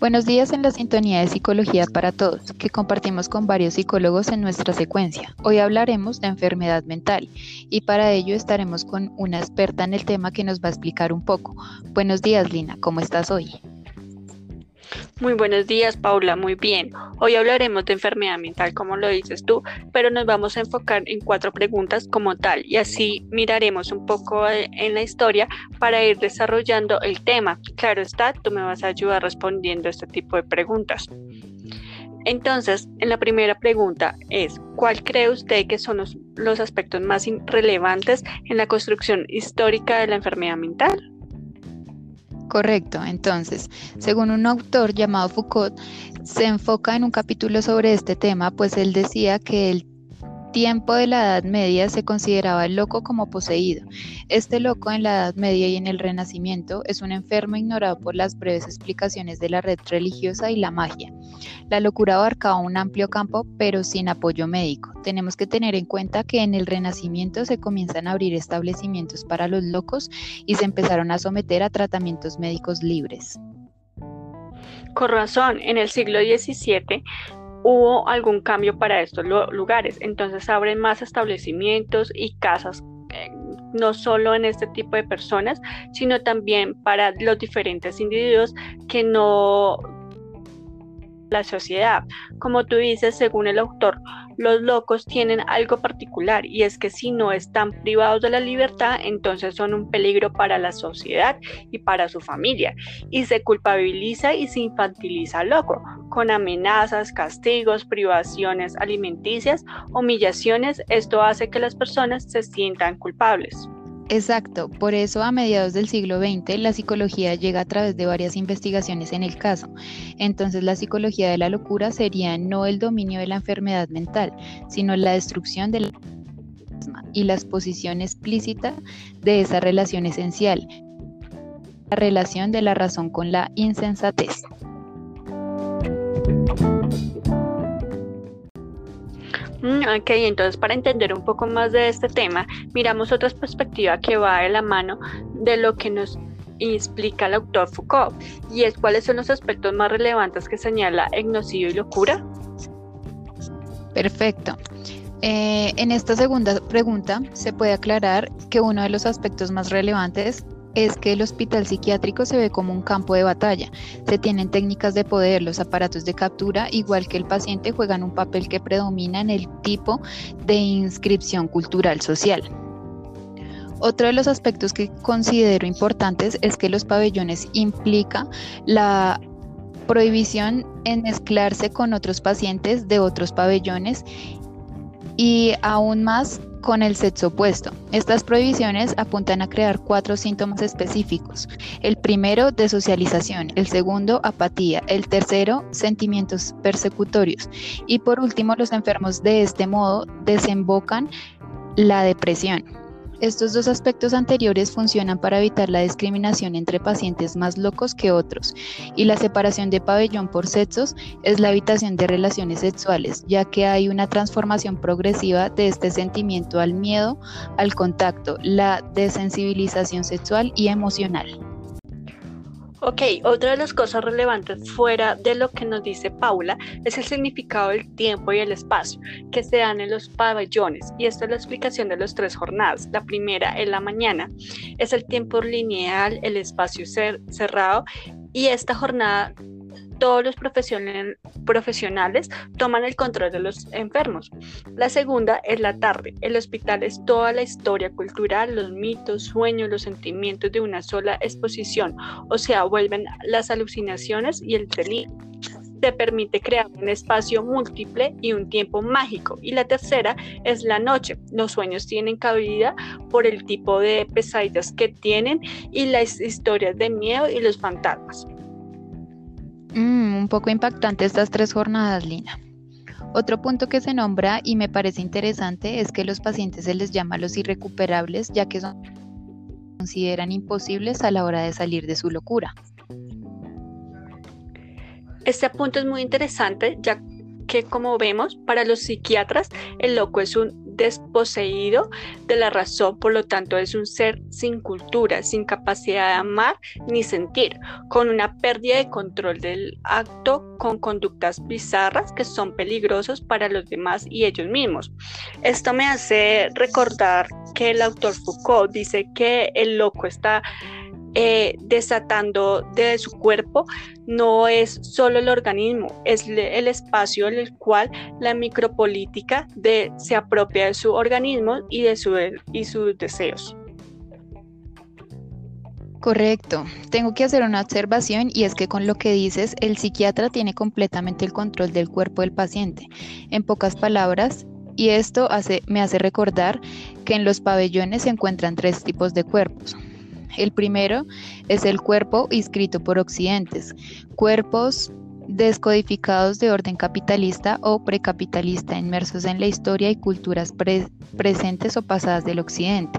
Buenos días en la sintonía de Psicología para Todos, que compartimos con varios psicólogos en nuestra secuencia. Hoy hablaremos de enfermedad mental y para ello estaremos con una experta en el tema que nos va a explicar un poco. Buenos días, Lina, ¿cómo estás hoy? Muy buenos días, Paula. Muy bien. Hoy hablaremos de enfermedad mental, como lo dices tú, pero nos vamos a enfocar en cuatro preguntas como tal y así miraremos un poco eh, en la historia para ir desarrollando el tema. Claro está, tú me vas a ayudar respondiendo este tipo de preguntas. Entonces, en la primera pregunta es, ¿cuál cree usted que son los, los aspectos más relevantes en la construcción histórica de la enfermedad mental? Correcto, entonces, según un autor llamado Foucault, se enfoca en un capítulo sobre este tema, pues él decía que el tiempo de la Edad Media se consideraba el loco como poseído. Este loco en la Edad Media y en el Renacimiento es un enfermo ignorado por las breves explicaciones de la red religiosa y la magia. La locura abarcaba un amplio campo, pero sin apoyo médico. Tenemos que tener en cuenta que en el Renacimiento se comienzan a abrir establecimientos para los locos y se empezaron a someter a tratamientos médicos libres. Con razón, en el siglo XVII hubo algún cambio para estos lugares. Entonces abren más establecimientos y casas, eh, no solo en este tipo de personas, sino también para los diferentes individuos que no la sociedad. Como tú dices, según el autor, los locos tienen algo particular y es que si no están privados de la libertad, entonces son un peligro para la sociedad y para su familia. Y se culpabiliza y se infantiliza al loco con amenazas, castigos, privaciones alimenticias, humillaciones. Esto hace que las personas se sientan culpables. Exacto, por eso a mediados del siglo XX la psicología llega a través de varias investigaciones en el caso. Entonces la psicología de la locura sería no el dominio de la enfermedad mental, sino la destrucción de la y la exposición explícita de esa relación esencial, la relación de la razón con la insensatez. Mm, ok, entonces para entender un poco más de este tema, miramos otra perspectiva que va de la mano de lo que nos explica el autor Foucault, y es cuáles son los aspectos más relevantes que señala etnocidio y locura. Perfecto. Eh, en esta segunda pregunta se puede aclarar que uno de los aspectos más relevantes es que el hospital psiquiátrico se ve como un campo de batalla. Se tienen técnicas de poder, los aparatos de captura, igual que el paciente, juegan un papel que predomina en el tipo de inscripción cultural social. Otro de los aspectos que considero importantes es que los pabellones implica la prohibición en mezclarse con otros pacientes de otros pabellones y aún más con el sexo opuesto. Estas prohibiciones apuntan a crear cuatro síntomas específicos. El primero, desocialización. El segundo, apatía. El tercero, sentimientos persecutorios. Y por último, los enfermos de este modo desembocan la depresión. Estos dos aspectos anteriores funcionan para evitar la discriminación entre pacientes más locos que otros, y la separación de pabellón por sexos es la evitación de relaciones sexuales, ya que hay una transformación progresiva de este sentimiento al miedo, al contacto, la desensibilización sexual y emocional. Ok, otra de las cosas relevantes fuera de lo que nos dice Paula es el significado del tiempo y el espacio que se dan en los pabellones y esta es la explicación de las tres jornadas. La primera en la mañana es el tiempo lineal, el espacio cerrado y esta jornada todos los profesionales toman el control de los enfermos. La segunda es la tarde. El hospital es toda la historia cultural, los mitos, sueños, los sentimientos de una sola exposición, o sea, vuelven las alucinaciones y el delirio te permite crear un espacio múltiple y un tiempo mágico. Y la tercera es la noche. Los sueños tienen cabida por el tipo de pesadillas que tienen y las historias de miedo y los fantasmas. Mm, un poco impactante estas tres jornadas, Lina. Otro punto que se nombra y me parece interesante es que los pacientes se les llama los irrecuperables, ya que son consideran imposibles a la hora de salir de su locura. Este punto es muy interesante, ya que como vemos, para los psiquiatras el loco es un desposeído de la razón, por lo tanto es un ser sin cultura, sin capacidad de amar ni sentir, con una pérdida de control del acto, con conductas bizarras que son peligrosos para los demás y ellos mismos. Esto me hace recordar que el autor Foucault dice que el loco está eh, desatando de su cuerpo no es solo el organismo, es el espacio en el cual la micropolítica se apropia de su organismo y de su, y sus deseos. Correcto. Tengo que hacer una observación y es que con lo que dices, el psiquiatra tiene completamente el control del cuerpo del paciente. En pocas palabras, y esto me hace recordar que en los pabellones se encuentran tres tipos de cuerpos. El primero es el cuerpo inscrito por occidentes, cuerpos descodificados de orden capitalista o precapitalista, inmersos en la historia y culturas presentes o pasadas del occidente.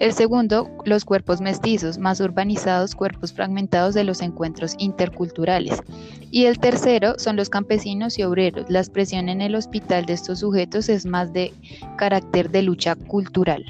El segundo, los cuerpos mestizos, más urbanizados, cuerpos fragmentados de los encuentros interculturales. Y el tercero son los campesinos y obreros. La expresión en el hospital de estos sujetos es más de carácter de lucha cultural.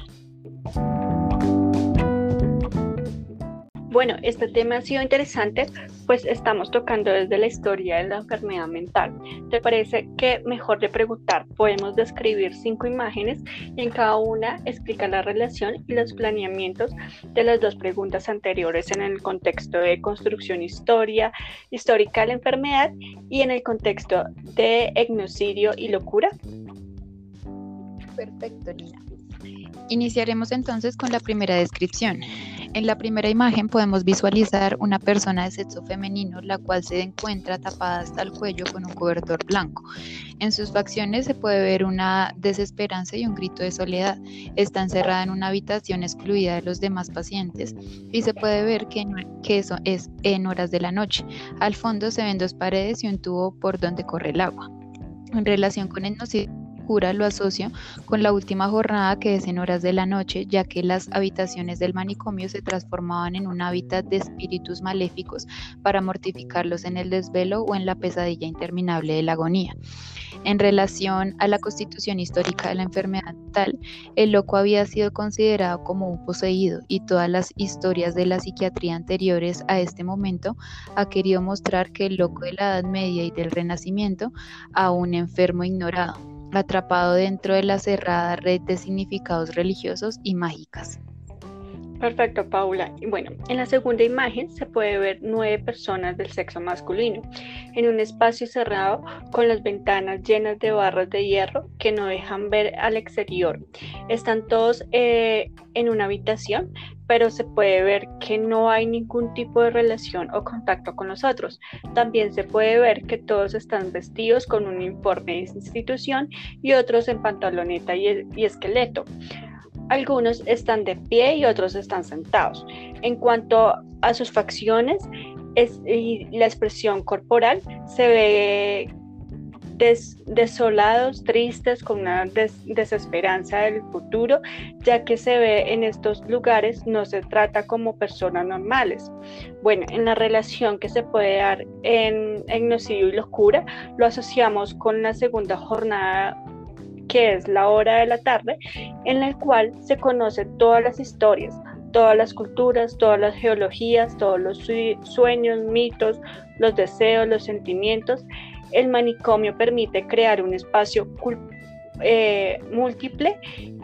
Bueno, este tema ha sido interesante, pues estamos tocando desde la historia de la enfermedad mental. ¿Te parece que mejor de preguntar podemos describir cinco imágenes y en cada una explica la relación y los planeamientos de las dos preguntas anteriores en el contexto de construcción historia, histórica de la enfermedad y en el contexto de etnocidio y locura? Perfecto, Lina. Iniciaremos entonces con la primera descripción. En la primera imagen podemos visualizar una persona de sexo femenino, la cual se encuentra tapada hasta el cuello con un cobertor blanco. En sus facciones se puede ver una desesperanza y un grito de soledad. Está encerrada en una habitación excluida de los demás pacientes y se puede ver que, eso es en horas de la noche. Al fondo se ven dos paredes y un tubo por donde corre el agua. En relación con el lo asocio con la última jornada que es en horas de la noche, ya que las habitaciones del manicomio se transformaban en un hábitat de espíritus maléficos para mortificarlos en el desvelo o en la pesadilla interminable de la agonía. En relación a la constitución histórica de la enfermedad mental, el loco había sido considerado como un poseído y todas las historias de la psiquiatría anteriores a este momento ha querido mostrar que el loco de la Edad Media y del Renacimiento a un enfermo ignorado atrapado dentro de la cerrada red de significados religiosos y mágicas. Perfecto, Paula. Bueno, en la segunda imagen se puede ver nueve personas del sexo masculino en un espacio cerrado con las ventanas llenas de barras de hierro que no dejan ver al exterior. Están todos eh, en una habitación, pero se puede ver que no hay ningún tipo de relación o contacto con los otros. También se puede ver que todos están vestidos con un uniforme de institución y otros en pantaloneta y esqueleto. Algunos están de pie y otros están sentados. En cuanto a sus facciones y la expresión corporal, se ve desolados, tristes, con una desesperanza del futuro, ya que se ve en estos lugares no se trata como personas normales. Bueno, en la relación que se puede dar en Gnocidio y Locura, lo asociamos con la segunda jornada que es la hora de la tarde, en la cual se conocen todas las historias, todas las culturas, todas las geologías, todos los sueños, mitos, los deseos, los sentimientos. El manicomio permite crear un espacio eh, múltiple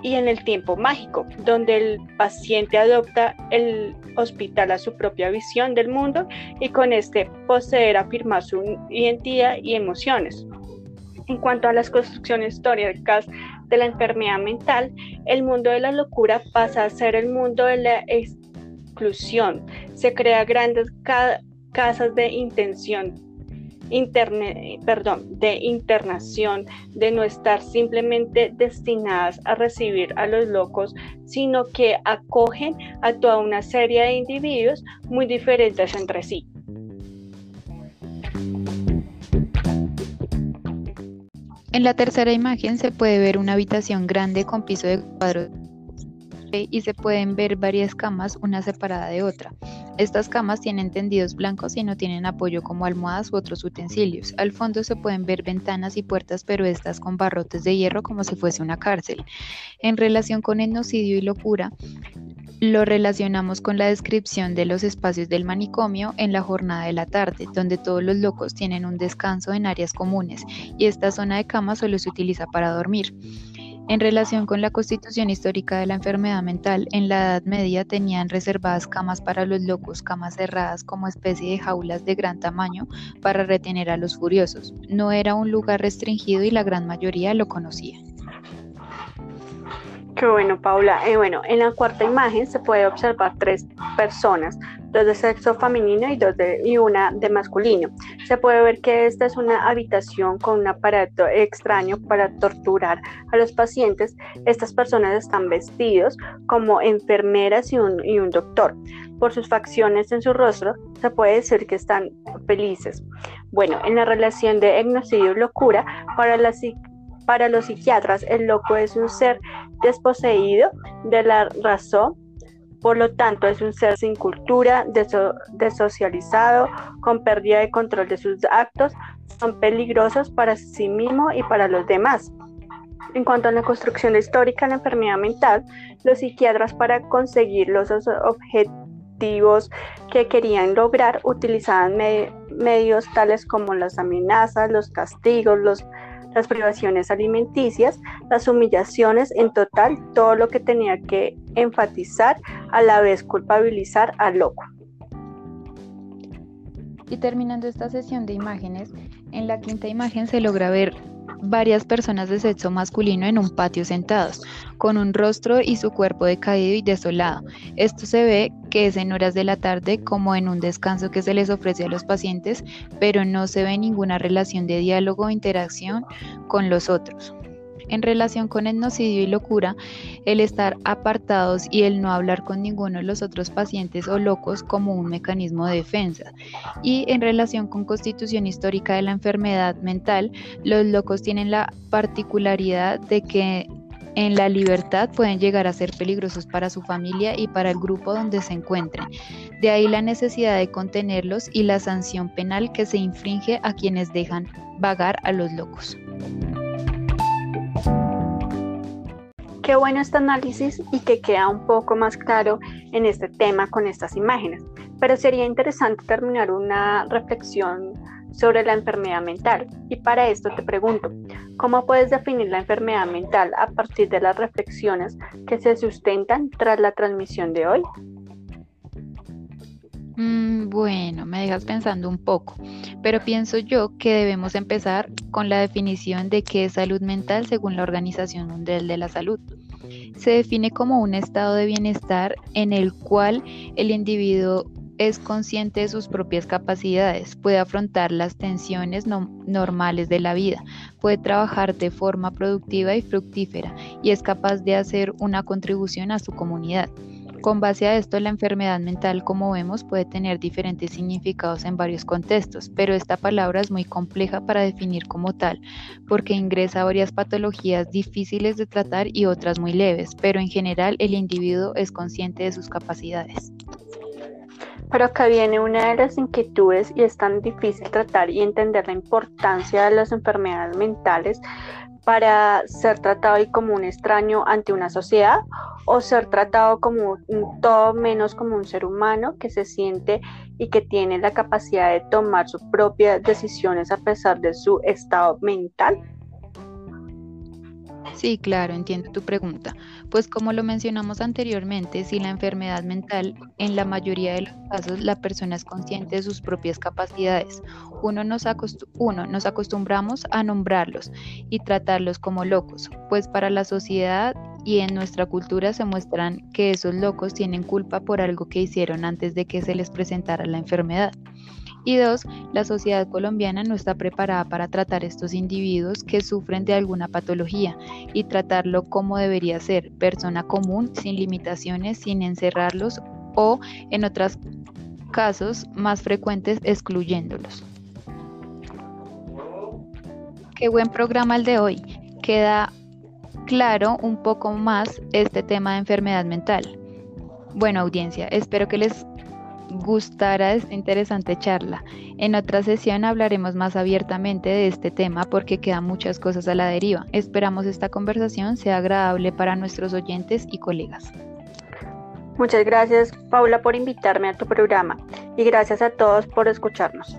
y en el tiempo mágico, donde el paciente adopta el hospital a su propia visión del mundo y con este poseer afirmar su identidad y emociones. En cuanto a las construcciones históricas de la enfermedad mental, el mundo de la locura pasa a ser el mundo de la exclusión. Se crean grandes casas de intención de internación, de no estar simplemente destinadas a recibir a los locos, sino que acogen a toda una serie de individuos muy diferentes entre sí. En la tercera imagen se puede ver una habitación grande con piso de cuadros y se pueden ver varias camas, una separada de otra. Estas camas tienen tendidos blancos y no tienen apoyo como almohadas u otros utensilios. Al fondo se pueden ver ventanas y puertas, pero estas con barrotes de hierro como si fuese una cárcel. En relación con etnocidio y locura, lo relacionamos con la descripción de los espacios del manicomio en la jornada de la tarde, donde todos los locos tienen un descanso en áreas comunes y esta zona de cama solo se utiliza para dormir. En relación con la constitución histórica de la enfermedad mental, en la Edad Media tenían reservadas camas para los locos, camas cerradas como especie de jaulas de gran tamaño para retener a los furiosos. No era un lugar restringido y la gran mayoría lo conocía. Qué bueno, Paula. Eh, bueno, en la cuarta imagen se puede observar tres personas, dos de sexo femenino y, dos de, y una de masculino. Se puede ver que esta es una habitación con un aparato extraño para torturar a los pacientes. Estas personas están vestidos como enfermeras y un, y un doctor. Por sus facciones en su rostro, se puede decir que están felices. Bueno, en la relación de etnocidio y locura, para la para los psiquiatras, el loco es un ser desposeído de la razón, por lo tanto es un ser sin cultura, desocializado, con pérdida de control de sus actos, son peligrosos para sí mismo y para los demás. En cuanto a la construcción histórica de la enfermedad mental, los psiquiatras para conseguir los objetivos que querían lograr utilizaban medios tales como las amenazas, los castigos, los las privaciones alimenticias, las humillaciones, en total todo lo que tenía que enfatizar, a la vez culpabilizar al loco. Y terminando esta sesión de imágenes, en la quinta imagen se logra ver varias personas de sexo masculino en un patio sentados, con un rostro y su cuerpo decaído y desolado. Esto se ve que es en horas de la tarde como en un descanso que se les ofrece a los pacientes, pero no se ve ninguna relación de diálogo o interacción con los otros. En relación con etnocidio y locura, el estar apartados y el no hablar con ninguno de los otros pacientes o locos como un mecanismo de defensa. Y en relación con constitución histórica de la enfermedad mental, los locos tienen la particularidad de que en la libertad pueden llegar a ser peligrosos para su familia y para el grupo donde se encuentren. De ahí la necesidad de contenerlos y la sanción penal que se infringe a quienes dejan vagar a los locos. Qué bueno este análisis y que queda un poco más claro en este tema con estas imágenes. Pero sería interesante terminar una reflexión sobre la enfermedad mental. Y para esto te pregunto, ¿cómo puedes definir la enfermedad mental a partir de las reflexiones que se sustentan tras la transmisión de hoy? Mm, bueno, me dejas pensando un poco, pero pienso yo que debemos empezar con la definición de qué es salud mental según la Organización Mundial de la Salud se define como un estado de bienestar en el cual el individuo es consciente de sus propias capacidades, puede afrontar las tensiones normales de la vida, puede trabajar de forma productiva y fructífera y es capaz de hacer una contribución a su comunidad. Con base a esto, la enfermedad mental, como vemos, puede tener diferentes significados en varios contextos, pero esta palabra es muy compleja para definir como tal, porque ingresa varias patologías difíciles de tratar y otras muy leves, pero en general el individuo es consciente de sus capacidades. Pero acá viene una de las inquietudes y es tan difícil tratar y entender la importancia de las enfermedades mentales para ser tratado como un extraño ante una sociedad o ser tratado como un, todo menos como un ser humano que se siente y que tiene la capacidad de tomar sus propias decisiones a pesar de su estado mental? Sí, claro, entiendo tu pregunta. Pues como lo mencionamos anteriormente, si la enfermedad mental, en la mayoría de los casos, la persona es consciente de sus propias capacidades. Uno nos, uno, nos acostumbramos a nombrarlos y tratarlos como locos, pues para la sociedad y en nuestra cultura se muestran que esos locos tienen culpa por algo que hicieron antes de que se les presentara la enfermedad. Y dos, la sociedad colombiana no está preparada para tratar estos individuos que sufren de alguna patología y tratarlo como debería ser, persona común, sin limitaciones, sin encerrarlos o, en otros casos más frecuentes, excluyéndolos. Qué buen programa el de hoy. Queda claro un poco más este tema de enfermedad mental. Bueno, audiencia, espero que les gustara esta interesante charla. En otra sesión hablaremos más abiertamente de este tema porque quedan muchas cosas a la deriva. Esperamos esta conversación sea agradable para nuestros oyentes y colegas. Muchas gracias Paula por invitarme a tu programa y gracias a todos por escucharnos.